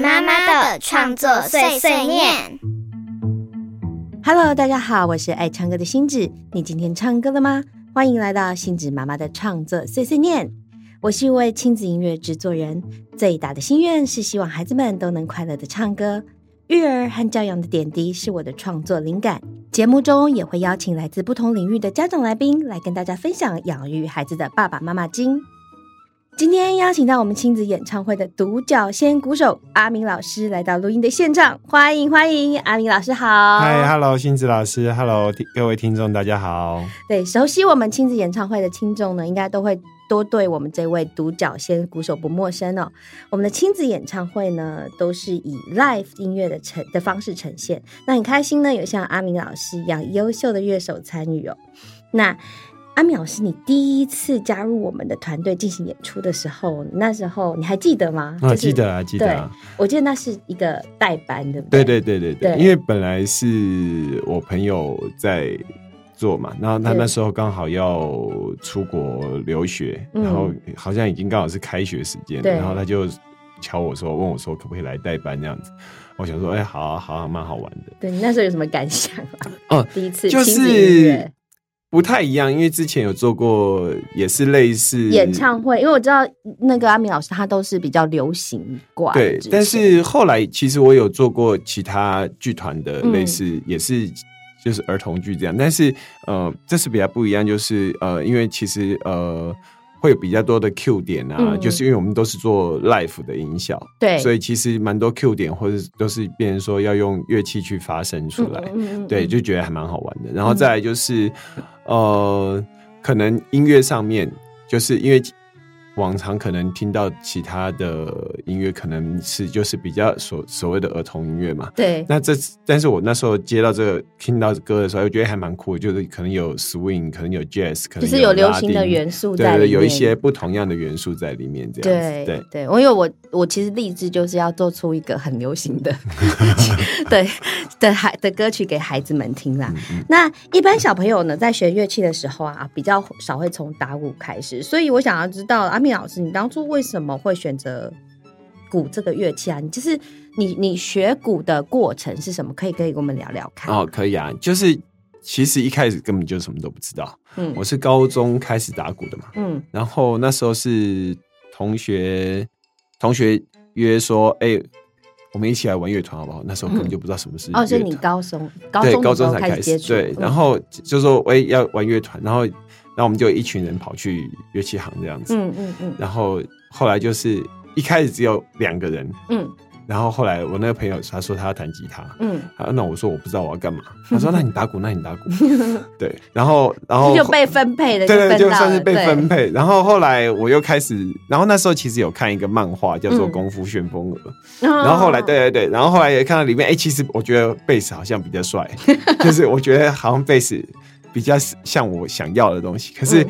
妈妈的创作碎碎念。Hello，大家好，我是爱唱歌的星子。你今天唱歌了吗？欢迎来到星子妈妈的创作碎碎念。我是一位亲子音乐制作人，最大的心愿是希望孩子们都能快乐的唱歌。育儿和教养的点滴是我的创作灵感。节目中也会邀请来自不同领域的家长来宾来跟大家分享养育孩子的爸爸妈妈经。今天邀请到我们亲子演唱会的独角仙鼓手阿明老师来到录音的现场，欢迎欢迎，阿明老师好。嗨，Hello，星子老师，Hello，各位听众大家好。对，熟悉我们亲子演唱会的听众呢，应该都会多对我们这位独角仙鼓手不陌生哦。我们的亲子演唱会呢，都是以 live 音乐的呈的方式呈现。那很开心呢，有像阿明老师一样优秀的乐手参与哦。那阿淼是你第一次加入我们的团队进行演出的时候，那时候你还记得吗？啊，记得啊，记得。啊。我记得那是一个代班的。对对对对对，因为本来是我朋友在做嘛，然后他那时候刚好要出国留学，然后好像已经刚好是开学时间，然后他就敲我说，问我说可不可以来代班这样子。我想说，哎，好啊，好啊，蛮好玩的。对你那时候有什么感想啊？哦，第一次就是。不太一样，因为之前有做过，也是类似演唱会。因为我知道那个阿明老师，他都是比较流行挂。对，但是后来其实我有做过其他剧团的类似，也是就是儿童剧这样。但是呃，这是比较不一样，就是呃，因为其实呃。会有比较多的 Q 点啊，就是因为我们都是做 live 的音效，对，所以其实蛮多 Q 点或者都是变成说要用乐器去发声出来，对，就觉得还蛮好玩的。然后再来就是，呃，可能音乐上面，就是因为。往常可能听到其他的音乐，可能是就是比较所所谓的儿童音乐嘛。对。那这但是我那时候接到这个听到歌的时候，我觉得还蛮酷，就是可能有 swing，可能有 jazz，可能就是有流行的元素在里面，有一些不同样的元素在里面。这样子。对对，我因为我我其实立志就是要做出一个很流行的，对的孩的歌曲给孩子们听啦。那一般小朋友呢，在学乐器的时候啊，比较少会从打鼓开始，所以我想要知道阿米。老师，你当初为什么会选择鼓这个乐器啊？你就是你你学鼓的过程是什么？可以可以跟我们聊聊看。哦，可以啊，就是其实一开始根本就什么都不知道。嗯，我是高中开始打鼓的嘛。嗯，然后那时候是同学同学约说，哎，我们一起来玩乐团好不好？那时候根本就不知道什么是哦，所以你高中高中高中才开始对，然后就说哎要玩乐团，然后。那我们就一群人跑去乐器行这样子，嗯嗯嗯，然后后来就是一开始只有两个人，嗯，然后后来我那个朋友他说他要弹吉他，嗯，那我说我不知道我要干嘛，他说那你打鼓，那你打鼓，对，然后然后就被分配了，对对，就算是被分配。然后后来我又开始，然后那时候其实有看一个漫画叫做《功夫旋风耳》，然后后来对对对，然后后来也看到里面，哎，其实我觉得贝斯好像比较帅，就是我觉得好像贝斯。比较像我想要的东西，可是，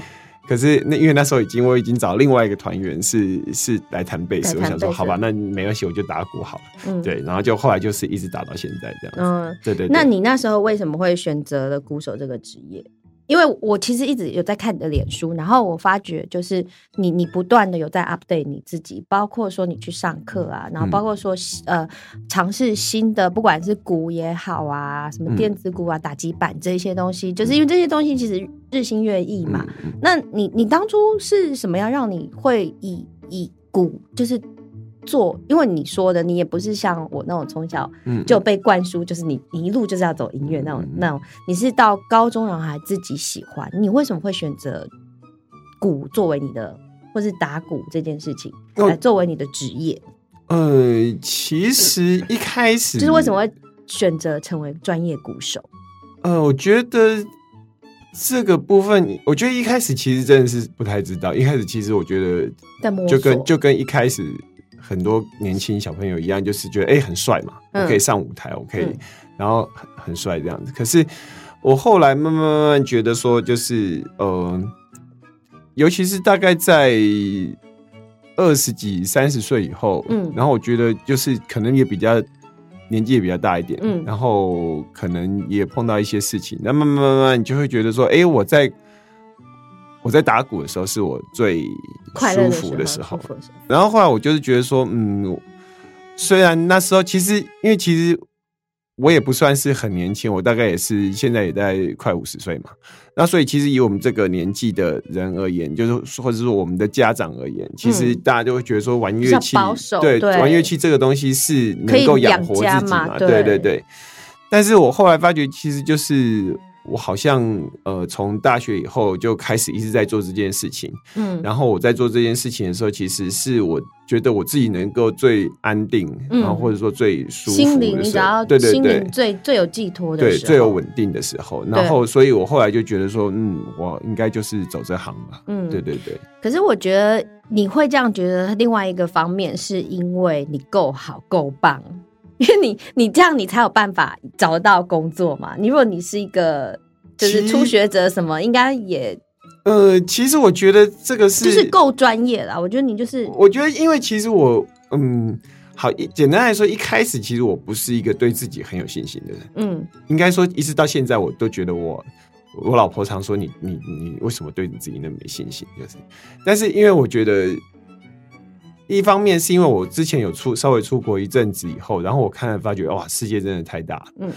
可是那因为那时候已经我已经找另外一个团员是是来弹贝斯，我想说好吧，那没关系，我就打鼓好了。嗯，对，然后就后来就是一直打到现在这样子。嗯，对对。那你那时候为什么会选择了鼓手这个职业？因为我其实一直有在看你的脸书，然后我发觉就是你你不断的有在 update 你自己，包括说你去上课啊，然后包括说呃尝试新的，不管是鼓也好啊，什么电子鼓啊、打击板这些东西，就是因为这些东西其实日新月异嘛。那你你当初是什么样让你会以以鼓就是？做，因为你说的，你也不是像我那种从小就被灌输，就是你一路就是要走音乐那种那种。你是到高中然后还自己喜欢，你为什么会选择鼓作为你的，或是打鼓这件事情来作为你的职业？呃，其实一开始就 是为什么会选择成为专业鼓手？呃，我觉得这个部分，我觉得一开始其实真的是不太知道。一开始其实我觉得就跟就跟一开始。很多年轻小朋友一样，就是觉得哎很帅嘛，我可以上舞台，我可以，然后很很帅这样子。可是我后来慢慢慢慢觉得说，就是呃，尤其是大概在二十几、三十岁以后，嗯，然后我觉得就是可能也比较年纪也比较大一点，嗯，然后可能也碰到一些事情，那慢慢慢慢你就会觉得说，哎，我在。我在打鼓的时候是我最舒服的时候，然后后来我就是觉得说，嗯，虽然那时候其实，因为其实我也不算是很年轻，我大概也是现在也在快五十岁嘛。那所以其实以我们这个年纪的人而言，就是或者说我们的家长而言，其实大家就会觉得说玩乐器，对玩乐器这个东西是能够养活自己嘛？对对对。但是我后来发觉，其实就是我好像呃，从大学以后就开始一直在做这件事情。嗯，然后我在做这件事情的时候，其实是我觉得我自己能够最安定，然后或者说最舒服，心灵你只要对对对，最最有寄托的，对最有稳定的时候。然后，所以我后来就觉得说，嗯，我应该就是走这行吧。嗯，对对对。可是我觉得你会这样觉得，另外一个方面是因为你够好够棒。因为你你这样你才有办法找到工作嘛。你如果你是一个就是初学者什么，应该也呃，其实我觉得这个是就是够专业了。我觉得你就是我觉得，因为其实我嗯，好简单来说，一开始其实我不是一个对自己很有信心的人。嗯，应该说一直到现在，我都觉得我我老婆常说你你你为什么对你自己那么没信心？就是，但是因为我觉得。一方面是因为我之前有出稍微出国一阵子以后，然后我看了发觉哇，世界真的太大。嗯，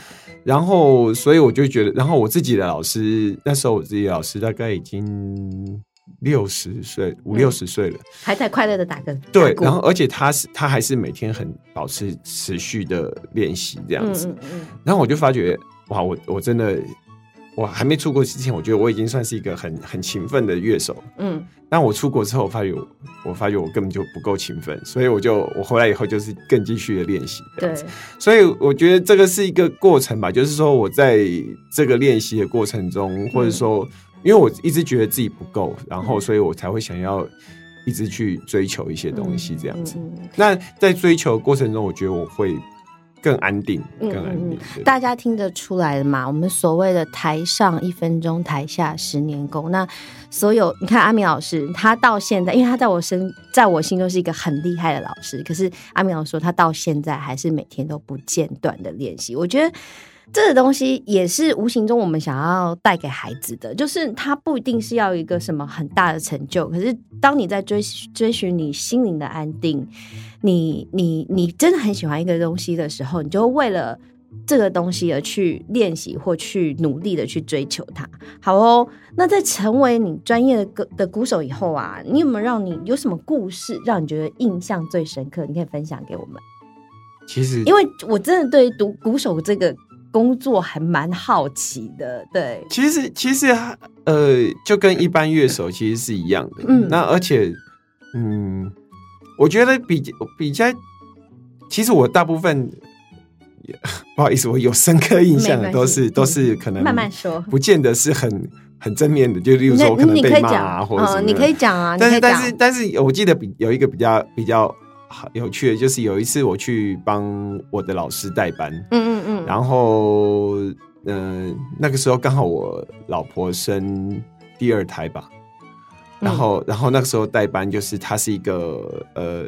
然后所以我就觉得，然后我自己的老师那时候我自己的老师大概已经六十岁五六十岁了，还在快乐的打个对，然后而且他是他还是每天很保持持续的练习这样子。嗯嗯嗯。然后我就发觉哇，我我真的。我还没出国之前，我觉得我已经算是一个很很勤奋的乐手。嗯，但我出国之后，我发觉我发觉我根本就不够勤奋，所以我就我回来以后就是更继续的练习。对，所以我觉得这个是一个过程吧，就是说我在这个练习的过程中，或者说因为我一直觉得自己不够，然后所以我才会想要一直去追求一些东西这样子。那在追求过程中，我觉得我会。更安定，更安定。大家听得出来了嘛？我们所谓的“台上一分钟，台下十年功”。那所有你看，阿明老师他到现在，因为他在我身，在我心中是一个很厉害的老师。可是阿明老师说，他到现在还是每天都不间断的练习。我觉得。这个东西也是无形中我们想要带给孩子的，就是他不一定是要一个什么很大的成就，可是当你在追追寻你心灵的安定，你你你真的很喜欢一个东西的时候，你就为了这个东西而去练习或去努力的去追求它。好哦，那在成为你专业的歌的鼓手以后啊，你有没有让你有什么故事让你觉得印象最深刻？你可以分享给我们。其实，因为我真的对读鼓手这个。工作还蛮好奇的，对。其实，其实，呃，就跟一般乐手其实是一样的。嗯。那而且，嗯，我觉得比比较，其实我大部分，不好意思，我有深刻印象的都是都是可能慢慢说，不见得是很很正面的。就例如说，可能被骂啊，或者什么，你可以讲啊。但是，但是，但是我记得比有一个比较比较。好有趣的，就是有一次我去帮我的老师代班，嗯嗯嗯，然后嗯那个时候刚好我老婆生第二胎吧，然后然后那个时候代班就是他是一个呃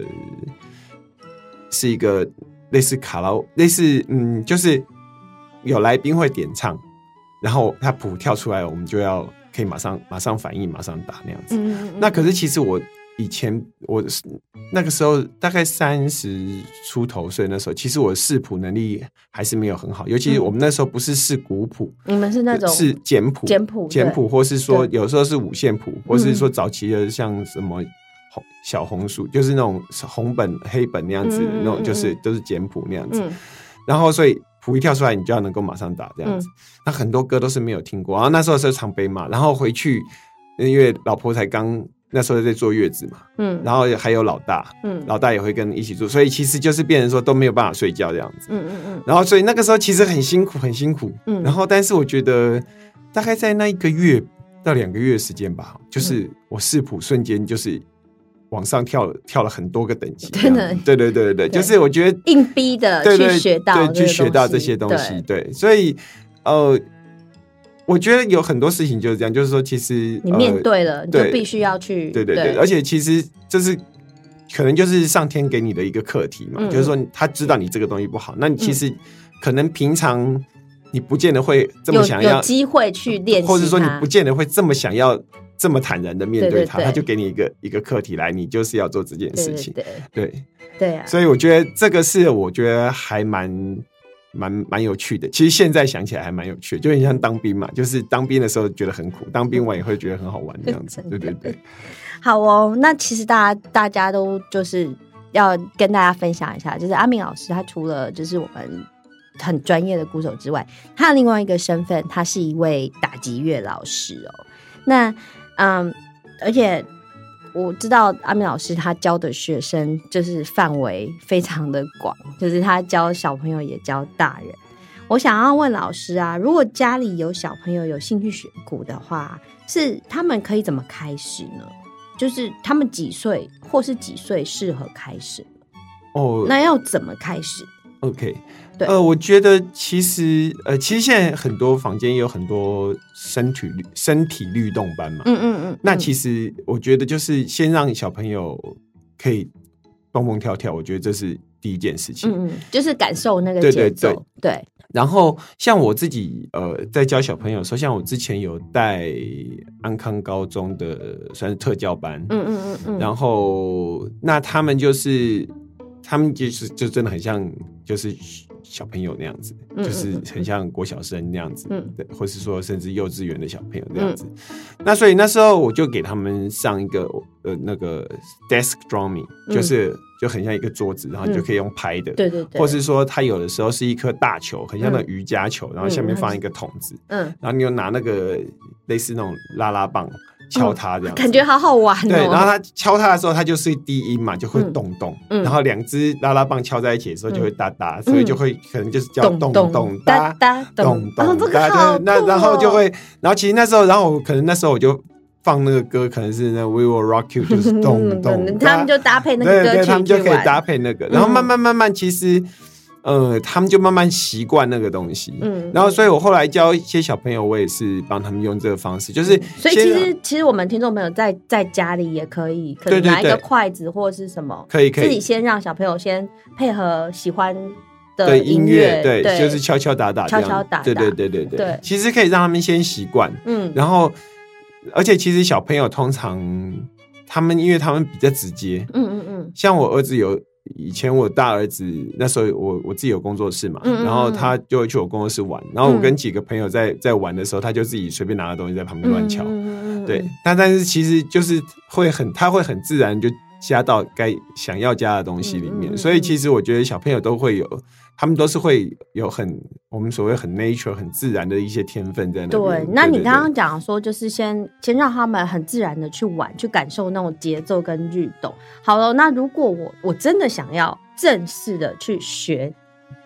是一个类似卡拉类似嗯就是有来宾会点唱，然后他谱跳出来，我们就要可以马上马上反应，马上打那样子。那可是其实我。以前我是那个时候大概三十出头岁，那时候其实我的视谱能力还是没有很好，尤其我们那时候不是视古谱，你们是那种是简谱、简谱、简谱，或是说有时候是五线谱，或是说早期的像什么红小红书，就是那种红本黑本那样子，那种就是都是简谱那样子。然后所以谱一跳出来，你就要能够马上打这样子。那很多歌都是没有听过，然后那时候是常被骂，然后回去因为老婆才刚。那时候在坐月子嘛，嗯，然后还有老大，嗯，老大也会跟一起住，所以其实就是变成说都没有办法睡觉这样子，嗯嗯嗯，然后所以那个时候其实很辛苦，很辛苦，嗯，然后但是我觉得大概在那一个月到两个月时间吧，就是我视谱瞬间就是往上跳了，跳了很多个等级，真的，对对对对对，就是我觉得硬逼的去学到，去学到这些东西，对，所以呃。我觉得有很多事情就是这样，就是说，其实你面对了，你就必须要去。对对对，而且其实这是可能就是上天给你的一个课题嘛，就是说他知道你这个东西不好，那你其实可能平常你不见得会这么想要机会去练，或者说你不见得会这么想要这么坦然的面对他，他就给你一个一个课题来，你就是要做这件事情。对对对啊！所以我觉得这个是我觉得还蛮蛮蛮有趣的。其实现在想起来还蛮有趣，就很像当兵嘛，就是当兵的时候觉得很苦，当兵完也会觉得很好玩这样子。对对对。好哦，那其实大家大家都就是要跟大家分享一下，就是阿明老师他除了就是我们很专业的鼓手之外，他的另外一个身份，他是一位打击乐老师哦。那嗯，而且我知道阿明老师他教的学生就是范围非常的广，就是他教小朋友也教大人。我想要问老师啊，如果家里有小朋友有兴趣学鼓的话，是他们可以怎么开始呢？就是他们几岁或是几岁适合开始哦？那要怎么开始？OK，对，呃，我觉得其实呃，其实现在很多房间有很多身体律身体律动班嘛，嗯嗯嗯。那其实我觉得就是先让小朋友可以蹦蹦跳跳，我觉得这是第一件事情，嗯嗯，就是感受那个节奏，对。然后像我自己呃，在教小朋友的时候，像我之前有带安康高中的算是特教班，嗯嗯嗯嗯，然后那他们就是他们就是就真的很像就是小朋友那样子，就是很像国小生那样子，嗯，或是说甚至幼稚园的小朋友那样子。那所以那时候我就给他们上一个呃那个 desk drumming，就是。就很像一个桌子，然后你就可以用拍的，对对对，或是说它有的时候是一颗大球，很像那瑜伽球，然后下面放一个筒子，嗯，然后你又拿那个类似那种拉拉棒敲它这样，感觉好好玩哦。对，然后它敲它的时候，它就是低音嘛，就会咚咚，然后两只拉拉棒敲在一起的时候就会哒哒，所以就会可能就是叫咚咚。哒哒咚咚。哒，那然后就会，然后其实那时候，然后我可能那时候我就。放那个歌可能是那 We Will Rock You，就是 咚咚，他们就搭配那个歌曲，他们就可以搭配那个，然后慢慢慢慢，其实呃，他们就慢慢习惯那个东西。嗯，然后所以我后来教一些小朋友，我也是帮他们用这个方式，就是所以其实其实我们听众朋友在在家里也可以，可以拿一个筷子或者是什么，可以可以。自己先让小朋友先配合喜欢的音乐，对，就是敲敲打打，敲敲打打，对对对对对，其实可以让他们先习惯，嗯，然后。而且其实小朋友通常他们因为他们比较直接，嗯嗯嗯，像我儿子有以前我大儿子那时候我我自己有工作室嘛，然后他就会去我工作室玩，然后我跟几个朋友在在玩的时候，他就自己随便拿个东西在旁边乱敲，对，但但是其实就是会很他会很自然就加到该想要加的东西里面，所以其实我觉得小朋友都会有。他们都是会有很我们所谓很 nature 很自然的一些天分在那。对，那你刚刚讲说，就是先先让他们很自然的去玩，去感受那种节奏跟律动。好了，那如果我我真的想要正式的去学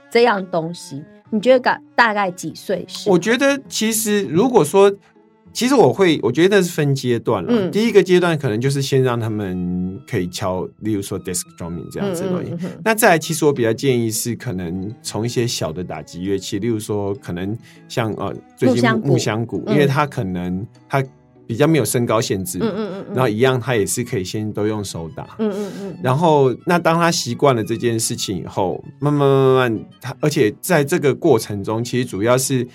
这样东西，你觉得大大概几岁是？我觉得其实如果说。其实我会，我觉得那是分阶段了。第一个阶段可能就是先让他们可以敲，例如说 desk drumming 这样子东西。那再来，其实我比较建议是可能从一些小的打击乐器，例如说可能像呃最近木香鼓，因为它可能它比较没有身高限制，嗯嗯嗯，然后一样它也是可以先都用手打，嗯嗯嗯。然后那当他习惯了这件事情以后，慢慢慢慢，他而且在这个过程中，其实主要是。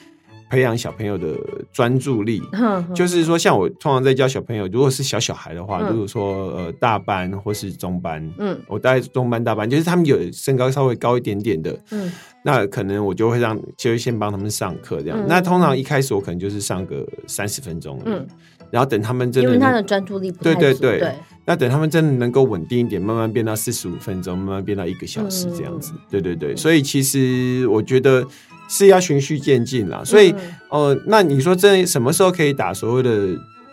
培养小朋友的专注力，就是说，像我通常在教小朋友，如果是小小孩的话，如果说呃大班或是中班，嗯，我带中班大班，就是他们有身高稍微高一点点的，嗯，那可能我就会让，就会先帮他们上课这样。那通常一开始我可能就是上个三十分钟，嗯，然后等他们真的，因为他的专注力不对对对，那等他们真的能够稳定一点，慢慢变到四十五分钟，慢慢变到一个小时这样子，对对对。所以其实我觉得。是要循序渐进啦，所以，呃，那你说这什么时候可以打所谓的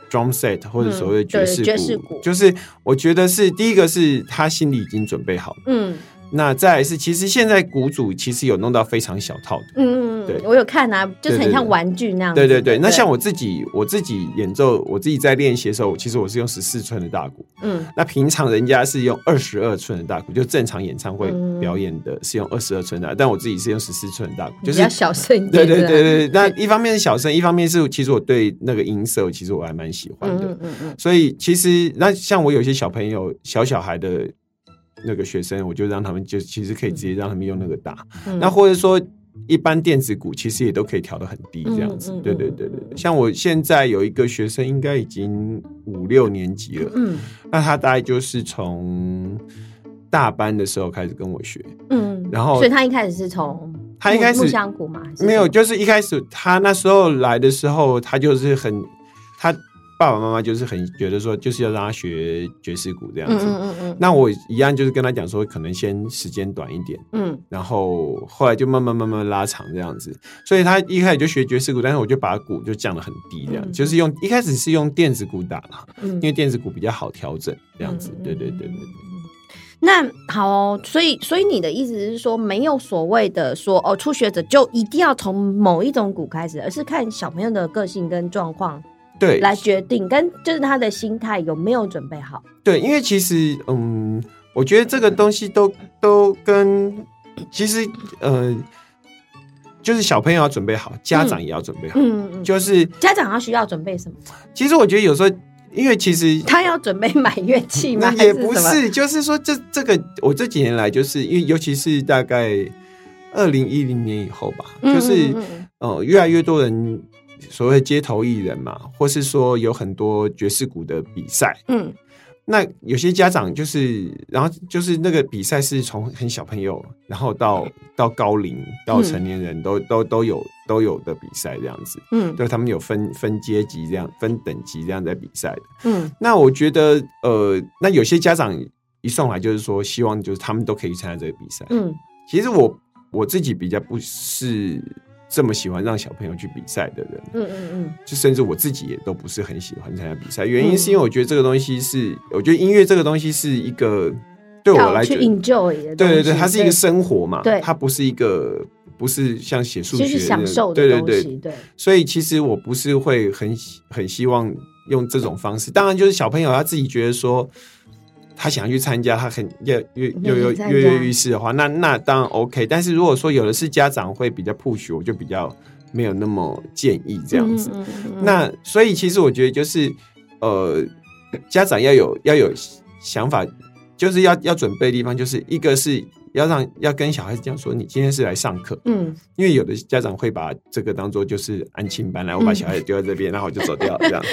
drum set 或者所谓爵士鼓？就是我觉得是第一个是他心里已经准备好了，嗯。那再是，其实现在鼓组其实有弄到非常小套的，嗯嗯，对，我有看啊，就是很像玩具那样。对对对，那像我自己，我自己演奏，我自己在练习的时候，其实我是用十四寸的大鼓，嗯，那平常人家是用二十二寸的大鼓，就正常演唱会表演的是用二十二寸的，但我自己是用十四寸的大鼓，就是比较小声一点。对对对对，那一方面是小声，一方面是其实我对那个音色，其实我还蛮喜欢的，嗯嗯嗯，所以其实那像我有些小朋友，小小孩的。那个学生，我就让他们就其实可以直接让他们用那个打，那或者说一般电子鼓其实也都可以调的很低，这样子。对对对对对。像我现在有一个学生，应该已经五六年级了。嗯。那他大概就是从大班的时候开始跟我学。嗯。然后，所以他一开始是从他一开始木箱鼓嘛？没有，就是一开始他那时候来的时候，他就是很他。爸爸妈妈就是很觉得说，就是要让他学爵士鼓这样子。嗯嗯嗯。那我一样就是跟他讲说，可能先时间短一点。嗯。然后后来就慢慢慢慢拉长这样子。所以他一开始就学爵士鼓，但是我就把鼓就降得很低，这样就是用一开始是用电子鼓打嘛，因为电子鼓比较好调整这样子。对对对对对。那好哦，所以所以你的意思是说，没有所谓的说哦，初学者就一定要从某一种鼓开始，而是看小朋友的个性跟状况。对，来决定跟就是他的心态有没有准备好。对，因为其实嗯，我觉得这个东西都都跟其实呃，就是小朋友要准备好，家长也要准备好。嗯嗯，就是家长要需要准备什么？其实我觉得有时候，因为其实他要准备买乐器吗？也不是，就是说这这个我这几年来，就是因为尤其是大概二零一零年以后吧，就是呃，越来越多人。所谓街头艺人嘛，或是说有很多爵士鼓的比赛，嗯，那有些家长就是，然后就是那个比赛是从很小朋友，然后到到高龄到成年人都都都有都有的比赛这样子，嗯，对他们有分分阶级这样分等级这样在比赛的，嗯，那我觉得呃，那有些家长一送来就是说希望就是他们都可以参加这个比赛，嗯，其实我我自己比较不是。这么喜欢让小朋友去比赛的人，嗯嗯嗯，就甚至我自己也都不是很喜欢参加比赛。原因是因为我觉得这个东西是，我觉得音乐这个东西是一个对我来讲，enjoy 的，对对对，它是一个生活嘛，对，它不是一个不是像写数学享受的对对对，所以其实我不是会很很希望用这种方式。当然，就是小朋友他自己觉得说。他想要去参加，他很跃跃跃跃跃跃欲试的话，那那当然 OK。但是如果说有的是家长会比较 push，我就比较没有那么建议这样子。那所以其实我觉得就是呃，家长要有要有想法，就是要要准备的地方，就是一个是要让要跟小孩子讲说，你今天是来上课，嗯，因为有的家长会把这个当做就是安亲班来，我把小孩子丢在这边，然后我就走掉这样。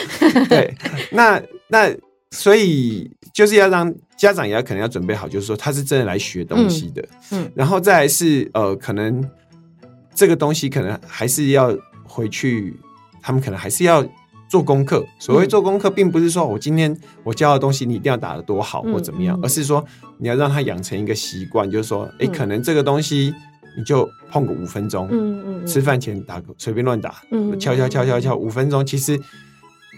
对，那那。所以就是要让家长也要可能要准备好，就是说他是真的来学东西的，嗯，然后再来是呃，可能这个东西可能还是要回去，他们可能还是要做功课。所谓做功课，并不是说我今天我教的东西你一定要打得多好或怎么样，而是说你要让他养成一个习惯，就是说，哎，可能这个东西你就碰个五分钟，嗯嗯，吃饭前打个随便乱打，嗯，敲敲敲敲敲五分钟，其实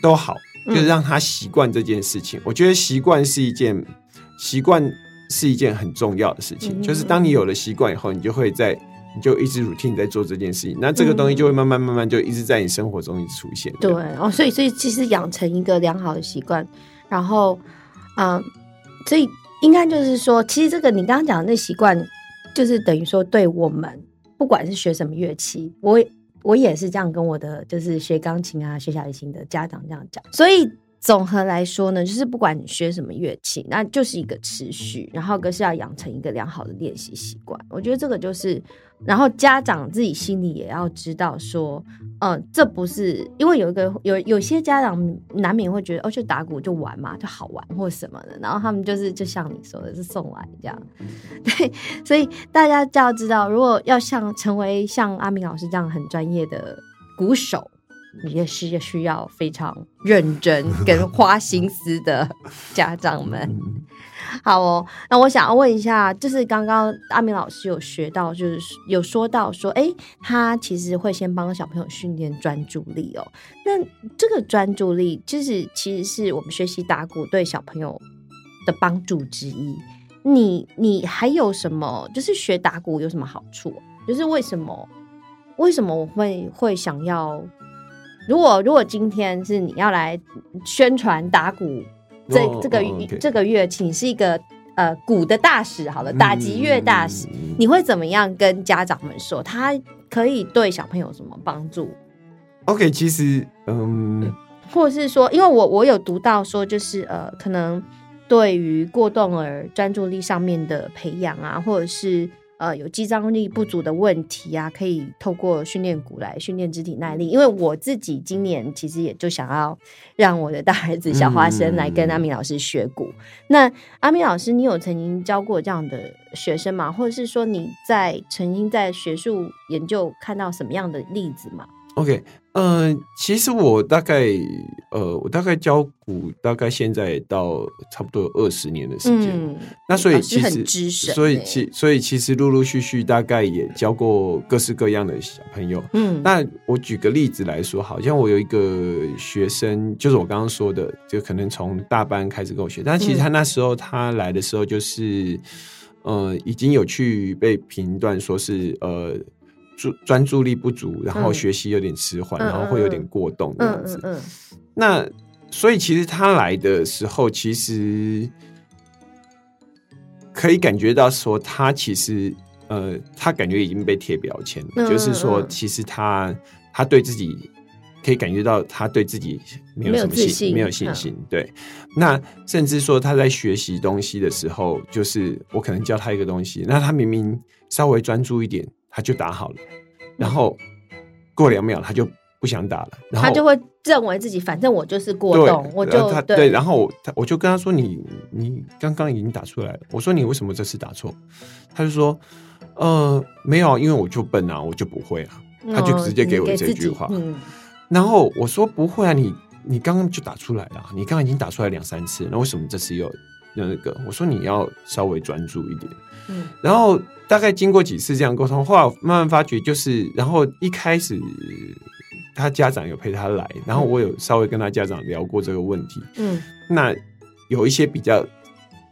都好。就是让他习惯这件事情，我觉得习惯是一件习惯是一件很重要的事情。就是当你有了习惯以后，你就会在你就一直 routine 在做这件事情，那这个东西就会慢慢慢慢就一直在你生活中一直出现。对哦，所以所以其实养成一个良好的习惯，然后嗯，所以应该就是说，其实这个你刚刚讲的那习惯，就是等于说对我们不管是学什么乐器，我。我也是这样跟我的就是学钢琴啊、学小提琴的家长这样讲，所以总和来说呢，就是不管你学什么乐器，那就是一个持续，然后更是要养成一个良好的练习习惯。我觉得这个就是。然后家长自己心里也要知道，说，嗯，这不是因为有一个有有些家长难免会觉得，哦，就打鼓就玩嘛，就好玩或什么的，然后他们就是就像你说的，是送来这样，对，所以大家就要知道，如果要像成为像阿明老师这样很专业的鼓手，也是需要非常认真 跟花心思的家长们。好哦，那我想要问一下，就是刚刚阿明老师有学到，就是有说到说，哎，他其实会先帮小朋友训练专注力哦。那这个专注力，就是其实是我们学习打鼓对小朋友的帮助之一。你你还有什么？就是学打鼓有什么好处？就是为什么？为什么我会会想要？如果如果今天是你要来宣传打鼓？这这个这个乐器，你是一个呃鼓的大使，好了，打击乐大使，你会怎么样跟家长们说？他可以对小朋友什么帮助？OK，其实嗯，或者是说，因为我我有读到说，就是呃，可能对于过动儿专注力上面的培养啊，或者是呃有肌张力不足的问题啊，可以透过训练鼓来训练肢体耐力。因为我自己今年其实也就想要让我的大儿子小花生来跟阿明老师学鼓。那阿明老师，你有曾经教过这样的学生吗？或者是说你在曾经在学术研究看到什么样的例子吗？OK，嗯，其实我大概，呃，我大概教鼓，大概现在到差不多有二十年的时间。那所以其实，所以其所以其实陆陆续续大概也教过各式各样的小朋友。嗯，那我举个例子来说，好像我有一个学生，就是我刚刚说的，就可能从大班开始跟我学，但其实他那时候他来的时候，就是，呃，已经有去被评断说是呃。专专注力不足，然后学习有点迟缓，然后会有点过动这样子。那所以其实他来的时候，其实可以感觉到说，他其实呃，他感觉已经被贴标签了，就是说，其实他他对自己可以感觉到他对自己没有什么信心，没有信心。对，那甚至说他在学习东西的时候，就是我可能教他一个东西，那他明明稍微专注一点。他就打好了，然后过两秒他就不想打了，然后他就会认为自己反正我就是过动，我就他对，然后他我就跟他说你你刚刚已经打出来了，我说你为什么这次打错？他就说呃没有，因为我就笨啊，我就不会啊，他就直接给我这句话，然后我说不会啊，你你刚刚就打出来了，你刚刚已经打出来两三次，那为什么这次又那个？我说你要稍微专注一点，嗯，然后。大概经过几次这样沟通，后来慢慢发觉，就是然后一开始他家长有陪他来，然后我有稍微跟他家长聊过这个问题。嗯，那有一些比较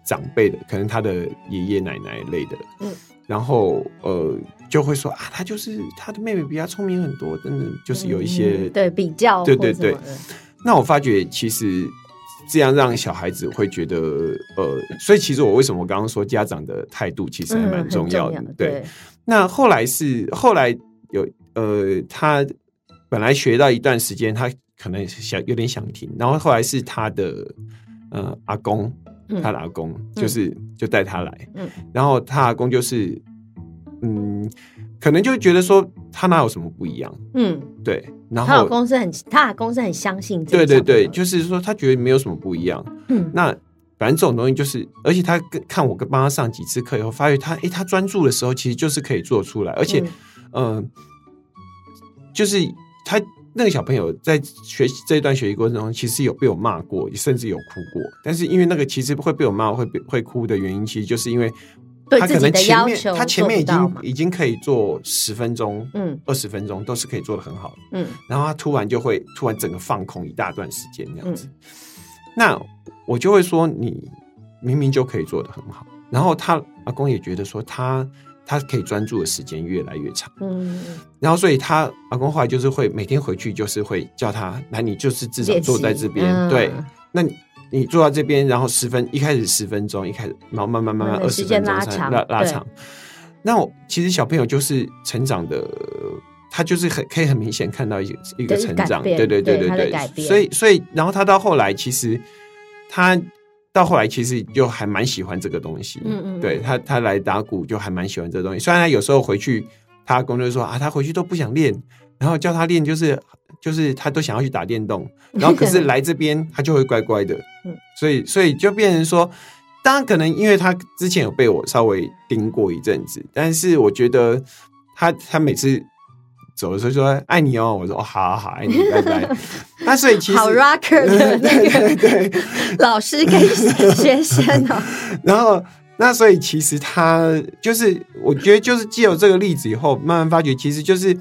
长辈的，可能他的爷爷奶奶类的，嗯，然后呃就会说啊，他就是他的妹妹比他聪明很多，真的就是有一些对比较，对对对。那我发觉其实。这样让小孩子会觉得，呃，所以其实我为什么刚刚说家长的态度其实还蛮重要的。对，那后来是后来有呃，他本来学到一段时间，他可能想有点想停，然后后来是他的呃阿公，他的阿公就是就带他来，嗯，然后他阿公就是嗯。可能就觉得说他哪有什么不一样，嗯，对。然后他老公是很，他老公是很相信，对对对，就是说他觉得没有什么不一样。嗯，那反正这种东西就是，而且他跟看我跟帮他上几次课以后，发觉他哎，他专注的时候其实就是可以做出来，而且嗯，就是他那个小朋友在学习这一段学习过程中，其实有被我骂过，甚至有哭过。但是因为那个其实会被我骂会会哭的原因，其实就是因为。他可能前面他前面已经已经可以做十分钟，嗯，二十分钟都是可以做的很好，嗯，然后他突然就会突然整个放空一大段时间这样子，那我就会说你明明就可以做的很好，然后他阿公也觉得说他他可以专注的时间越来越长，嗯，然后所以他阿公后来就是会每天回去就是会叫他来，你就是至少坐在这边，对，那。你坐到这边，然后十分一开始十分钟，一开始然后慢慢慢慢二十分钟拉拉长。那我其实小朋友就是成长的，他就是很可以很明显看到一一个成长，对对对对对。所以所以然后他到后来其实他到后来其实就还蛮喜欢这个东西，嗯嗯，对他他来打鼓就还蛮喜欢这个东西。虽然他有时候回去，他工作说啊，他回去都不想练，然后叫他练就是。就是他都想要去打电动，然后可是来这边他就会乖乖的，所以所以就变成说，当然可能因为他之前有被我稍微盯过一阵子，但是我觉得他他每次走的时候说爱你哦，我说哦好好好爱你拜拜。那所以其实好 rocker 的那个对老师跟学生哦，然后那所以其实他就是我觉得就是借由这个例子以后，慢慢发觉其实就是。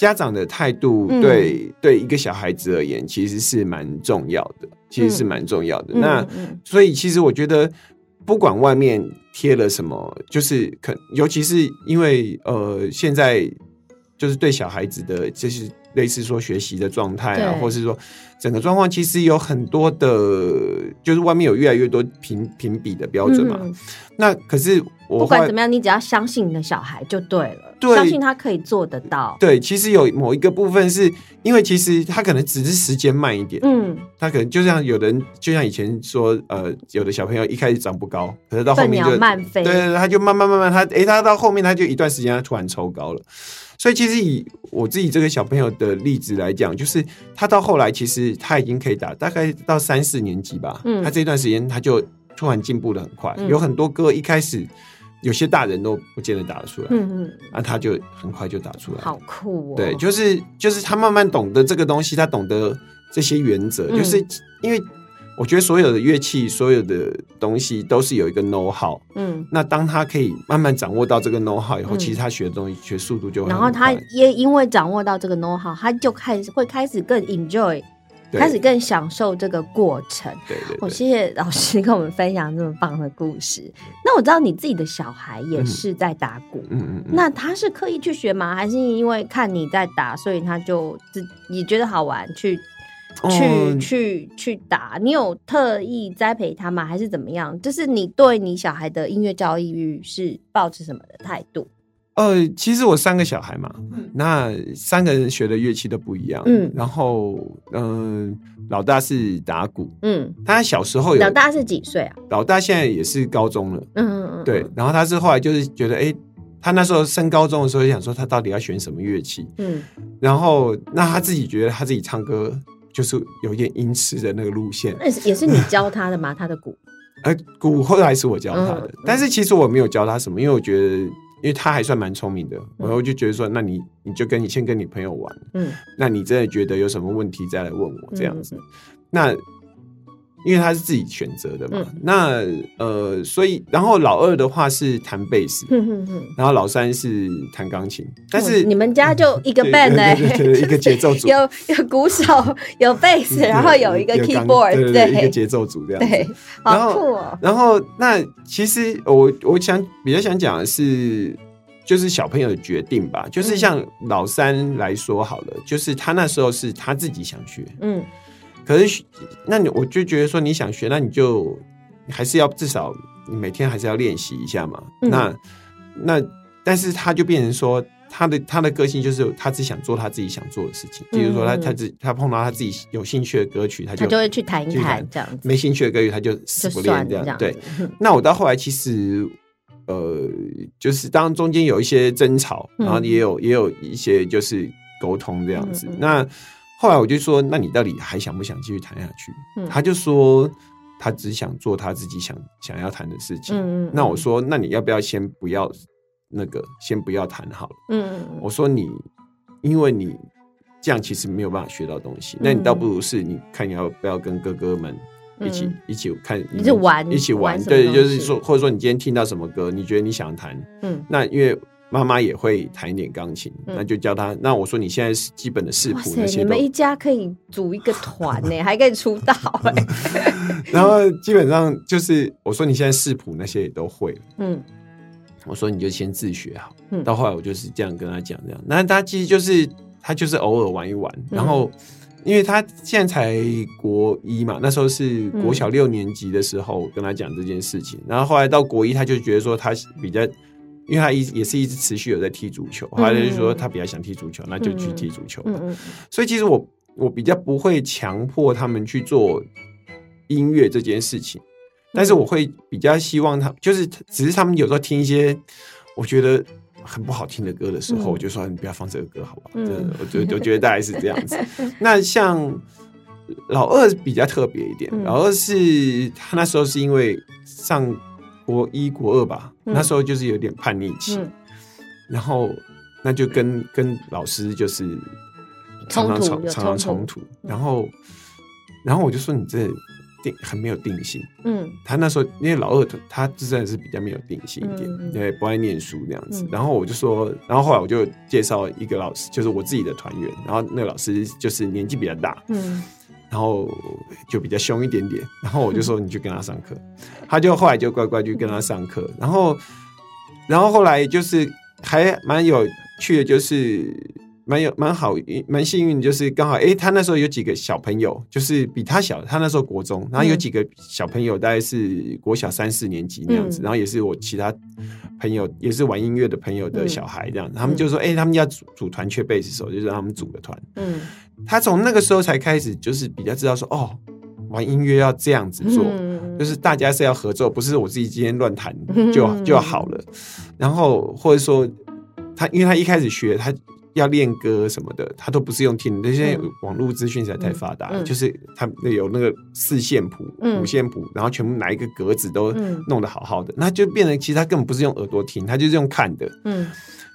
家长的态度对对一个小孩子而言，其实是蛮重要的，其实是蛮重要的。那所以其实我觉得，不管外面贴了什么，就是可，尤其是因为呃，现在就是对小孩子的，就是类似说学习的状态啊，或是说整个状况，其实有很多的，就是外面有越来越多评评比的标准嘛。那可是我不管怎么样，你只要相信你的小孩就对了。相信他可以做得到。对，其实有某一个部分是因为其实他可能只是时间慢一点，嗯，他可能就像有人就像以前说，呃，有的小朋友一开始长不高，可是到后面就慢飞，对对对，他就慢慢慢慢，他哎，他到后面他就一段时间他突然抽高了。所以其实以我自己这个小朋友的例子来讲，就是他到后来其实他已经可以打，大概到三四年级吧，嗯，他这段时间他就突然进步的很快，有很多歌一开始。有些大人都不见得打得出来，嗯嗯，那他就很快就打出来，好酷哦！对，就是就是他慢慢懂得这个东西，他懂得这些原则，就是因为我觉得所有的乐器、所有的东西都是有一个 know how，嗯，那当他可以慢慢掌握到这个 know how 以后，其实他学的东西学速度就然后他也因为掌握到这个 know how，他就开始会开始更 enjoy。开始更享受这个过程。对对，我谢谢老师跟我们分享这么棒的故事。那我知道你自己的小孩也是在打鼓，嗯嗯，那他是刻意去学吗？还是因为看你在打，所以他就自也觉得好玩，去去去去打？你有特意栽培他吗？还是怎么样？就是你对你小孩的音乐教育是抱持什么的态度？呃，其实我三个小孩嘛，那三个人学的乐器都不一样。嗯，然后嗯，老大是打鼓，嗯，他小时候有老大是几岁啊？老大现在也是高中了，嗯嗯嗯，对。然后他是后来就是觉得，哎，他那时候升高中的时候想说，他到底要选什么乐器？嗯，然后那他自己觉得他自己唱歌就是有点音痴的那个路线。那也是你教他的吗？他的鼓？呃，鼓后来是我教他的，但是其实我没有教他什么，因为我觉得。因为他还算蛮聪明的，然后就觉得说，那你你就跟你先跟你朋友玩，嗯，那你真的觉得有什么问题再来问我这样子，那。因为他是自己选择的嘛，那呃，所以然后老二的话是弹贝斯，然后老三是弹钢琴，但是你们家就一个 band 哎，一个节奏组，有有鼓手，有贝斯，然后有一个 keyboard，对，一个节奏组这样子，好酷哦。然后那其实我我想比较想讲的是，就是小朋友的决定吧，就是像老三来说好了，就是他那时候是他自己想学，嗯。可是，那你我就觉得说，你想学，那你就还是要至少你每天还是要练习一下嘛。那那，但是他就变成说，他的他的个性就是他只想做他自己想做的事情。比如说，他他只他碰到他自己有兴趣的歌曲，他就就会去弹一弹这样子。没兴趣的歌曲，他就死不练这样。对。那我到后来其实，呃，就是当中间有一些争吵，然后也有也有一些就是沟通这样子。那后来我就说，那你到底还想不想继续谈下去？他就说，他只想做他自己想想要谈的事情。那我说，那你要不要先不要那个，先不要谈好了？嗯我说你，因为你这样其实没有办法学到东西。那你倒不如是，你看你要不要跟哥哥们一起一起看，一起玩，一起玩。对，就是说，或者说你今天听到什么歌，你觉得你想弹，嗯，那因为。妈妈也会弹一点钢琴，那就教他。那我说你现在是基本的视谱那些，你们一家可以组一个团呢，还可以出道哎。然后基本上就是我说你现在视谱那些也都会了。嗯，我说你就先自学好。嗯，到后来我就是这样跟他讲这样。那他其实就是他就是偶尔玩一玩，然后因为他现在才国一嘛，那时候是国小六年级的时候跟他讲这件事情，然后后来到国一他就觉得说他比较。因为他一也是一直持续有在踢足球，后来就说他比较想踢足球，那就去踢足球。所以其实我我比较不会强迫他们去做音乐这件事情，但是我会比较希望他，就是只是他们有时候听一些我觉得很不好听的歌的时候，我就说你不要放这个歌，好不好？真的，我觉得我觉得大概是这样子。那像老二比较特别一点，老二是他那时候是因为上。国一、国二吧，那时候就是有点叛逆期，然后那就跟跟老师就是常常常常冲突，然后然后我就说你这定很没有定性，嗯，他那时候因为老二他真的是比较没有定性一点，对，不爱念书那样子，然后我就说，然后后来我就介绍一个老师，就是我自己的团员，然后那个老师就是年纪比较大，嗯。然后就比较凶一点点，然后我就说你去跟他上课，他就后来就乖乖去跟他上课，然后，然后后来就是还蛮有趣的，就是蛮有蛮好蛮幸运，就是刚好哎，他那时候有几个小朋友，就是比他小，他那时候国中，然后有几个小朋友大概是国小三四年级那样子，然后也是我其他朋友也是玩音乐的朋友的小孩这样，他们就说哎，他们要组组团缺贝斯手，就让他们组个团。嗯，他从那个时候才开始就是比较知道说哦，玩音乐要这样子做，就是大家是要合作，不是我自己今天乱弹就就好了。然后或者说他，因为他一开始学他。要练歌什么的，他都不是用听，那现在网络资讯实在太发达，就是他有那个四线谱、五线谱，然后全部哪一个格子都弄得好好的，那就变成其实他根本不是用耳朵听，他就是用看的。嗯，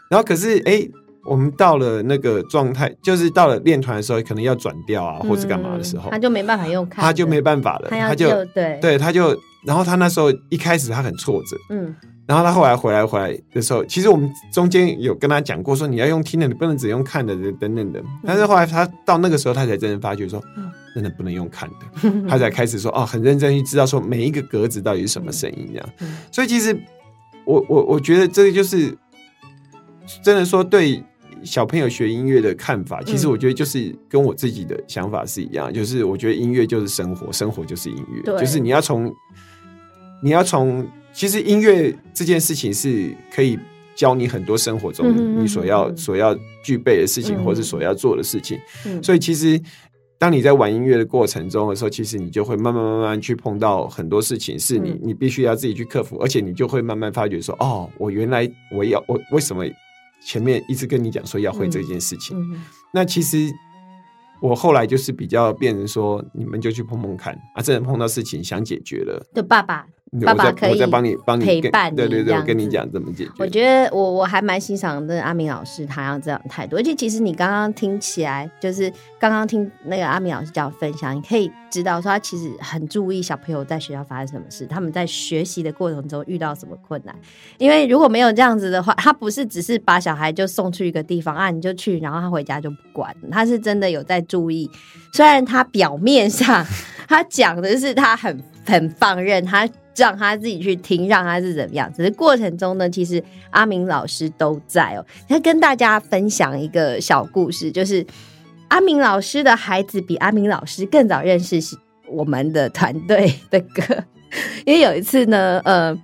然后可是哎，我们到了那个状态，就是到了练团的时候，可能要转调啊，或者干嘛的时候，他就没办法用看，他就没办法了，他就对。对，他就，然后他那时候一开始他很挫折，嗯。然后他后来回来回来的时候，其实我们中间有跟他讲过，说你要用听的，你不能只用看的等等的。但是后来他到那个时候，他才真正发觉说，真的不能用看的，他才开始说哦，很认真去知道说每一个格子到底是什么声音这样。所以其实我我我觉得这个就是真的说对小朋友学音乐的看法，其实我觉得就是跟我自己的想法是一样，就是我觉得音乐就是生活，生活就是音乐，就是你要从你要从。其实音乐这件事情是可以教你很多生活中你所要所要具备的事情，或是所要做的事情。所以，其实当你在玩音乐的过程中的时候，其实你就会慢慢慢慢去碰到很多事情，是你你必须要自己去克服，而且你就会慢慢发觉说：哦，我原来我要我为什么前面一直跟你讲说要会这件事情？那其实我后来就是比较变成说，你们就去碰碰看啊，真的碰到事情想解决了的爸爸。爸爸可以帮你帮你陪伴你，对对对，跟你讲怎么解决。我觉得我我还蛮欣赏的阿明老师，他要这样态度。而且其实你刚刚听起来，就是刚刚听那个阿明老师讲分享，你可以知道说他其实很注意小朋友在学校发生什么事，他们在学习的过程中遇到什么困难。因为如果没有这样子的话，他不是只是把小孩就送去一个地方啊，你就去，然后他回家就不管，他是真的有在注意。虽然他表面上 他讲的是他很很放任他。让他自己去听，让他是怎么样？只是过程中呢，其实阿明老师都在哦。他跟大家分享一个小故事，就是阿明老师的孩子比阿明老师更早认识我们的团队的歌。因为有一次呢，呃，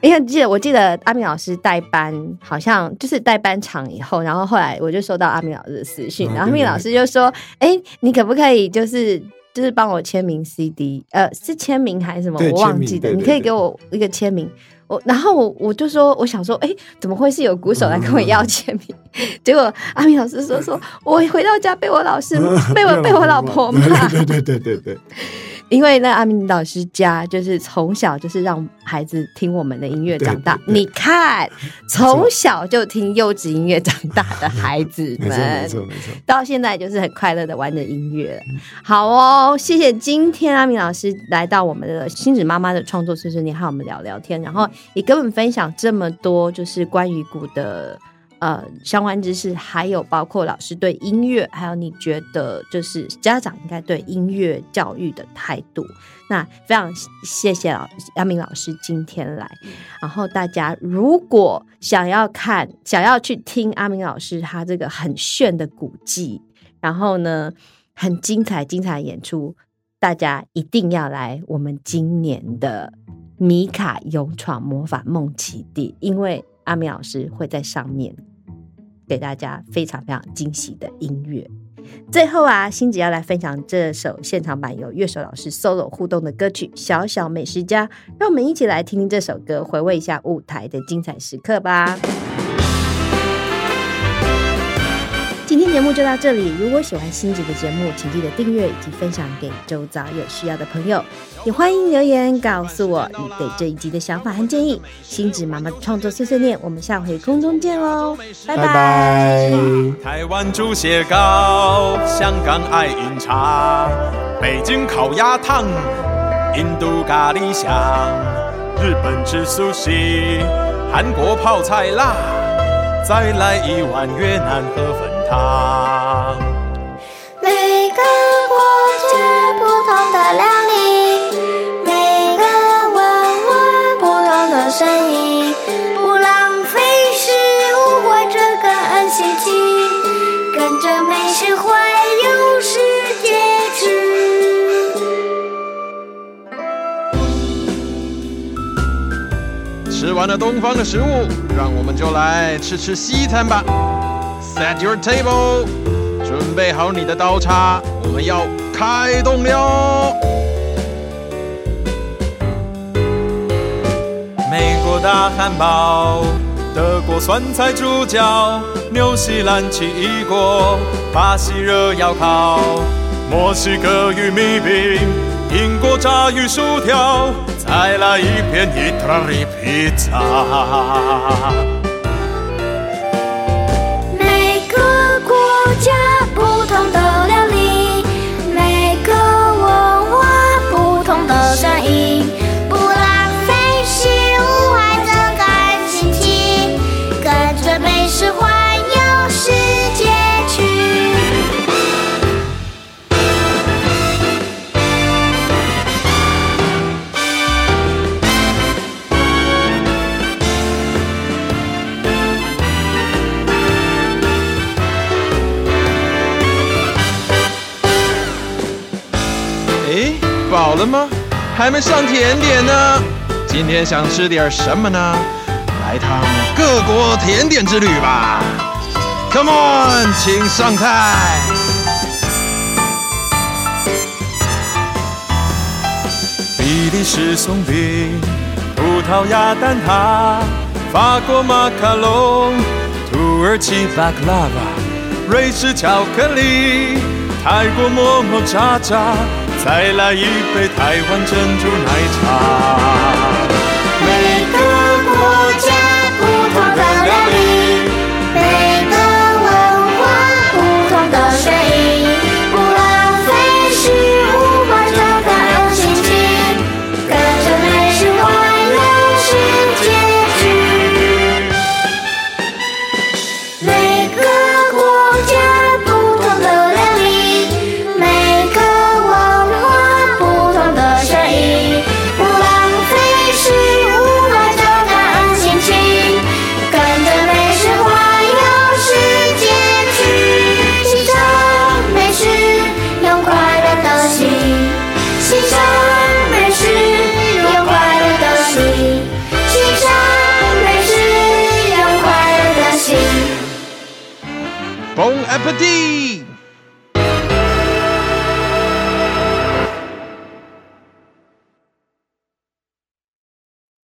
因为记得我记得阿明老师带班，好像就是带班场以后，然后后来我就收到阿明老师的私讯，然后阿明老师就说：“哎，你可不可以就是？”就是帮我签名 CD，呃，是签名还是什么？我忘记了。你可以给我一个签名。我然后我我就说，我想说，哎，怎么会是有鼓手来跟我要签名？结果阿明老师说，说我回到家被我老师被我被我老婆骂。对对对对对。因为那阿明老师家就是从小就是让孩子听我们的音乐长大，你看从小就听优质音乐长大的孩子们，没错没错，到现在就是很快乐的玩着音乐。好哦，谢谢今天阿明老师来到我们的星子妈妈的创作碎碎念，和我们聊聊天，然后也跟我们分享这么多就是关于鼓的。呃，相关知识还有包括老师对音乐，还有你觉得就是家长应该对音乐教育的态度。那非常谢谢老阿明老师今天来。然后大家如果想要看、想要去听阿明老师他这个很炫的古迹，然后呢很精彩精彩演出，大家一定要来我们今年的米卡勇闯魔法梦奇地，因为阿明老师会在上面。给大家非常非常惊喜的音乐。最后啊，欣子要来分享这首现场版有乐手老师 solo 互动的歌曲《小小美食家》，让我们一起来听听这首歌，回味一下舞台的精彩时刻吧。今天节目就到这里。如果喜欢星子的节目，请记得订阅以及分享给周遭有需要的朋友。也欢迎留言告诉我你对这一集的想法和建议。星子妈妈创作碎碎念，我们下回空中见喽，拜拜。台湾猪血糕，香港爱饮茶，北京烤鸭烫，印度咖喱香，日本吃寿司，韩国泡菜辣，再来一碗越南河粉。每个国家不同的料理，每个文化不同的声音，不浪费食物，活着更稀奇，更。事环游世界去。吃完了东方的食物，让我们就来吃吃西餐吧。Set your table，准备好你的刀叉，我们要开动了。美国大汉堡，德国酸菜猪脚，纽西兰奇异果，巴西热窑烤，墨西哥玉米饼，英国炸鱼薯条，再来一片意大利披萨。了吗？还没上甜点呢。今天想吃点什么呢？来趟各国甜点之旅吧。Come on，请上菜。比利时松饼，葡萄牙蛋挞，法国马卡龙，土耳其巴克拉瓦，瑞士巧克力，泰国抹抹茶茶。再来一杯台湾珍珠奶茶。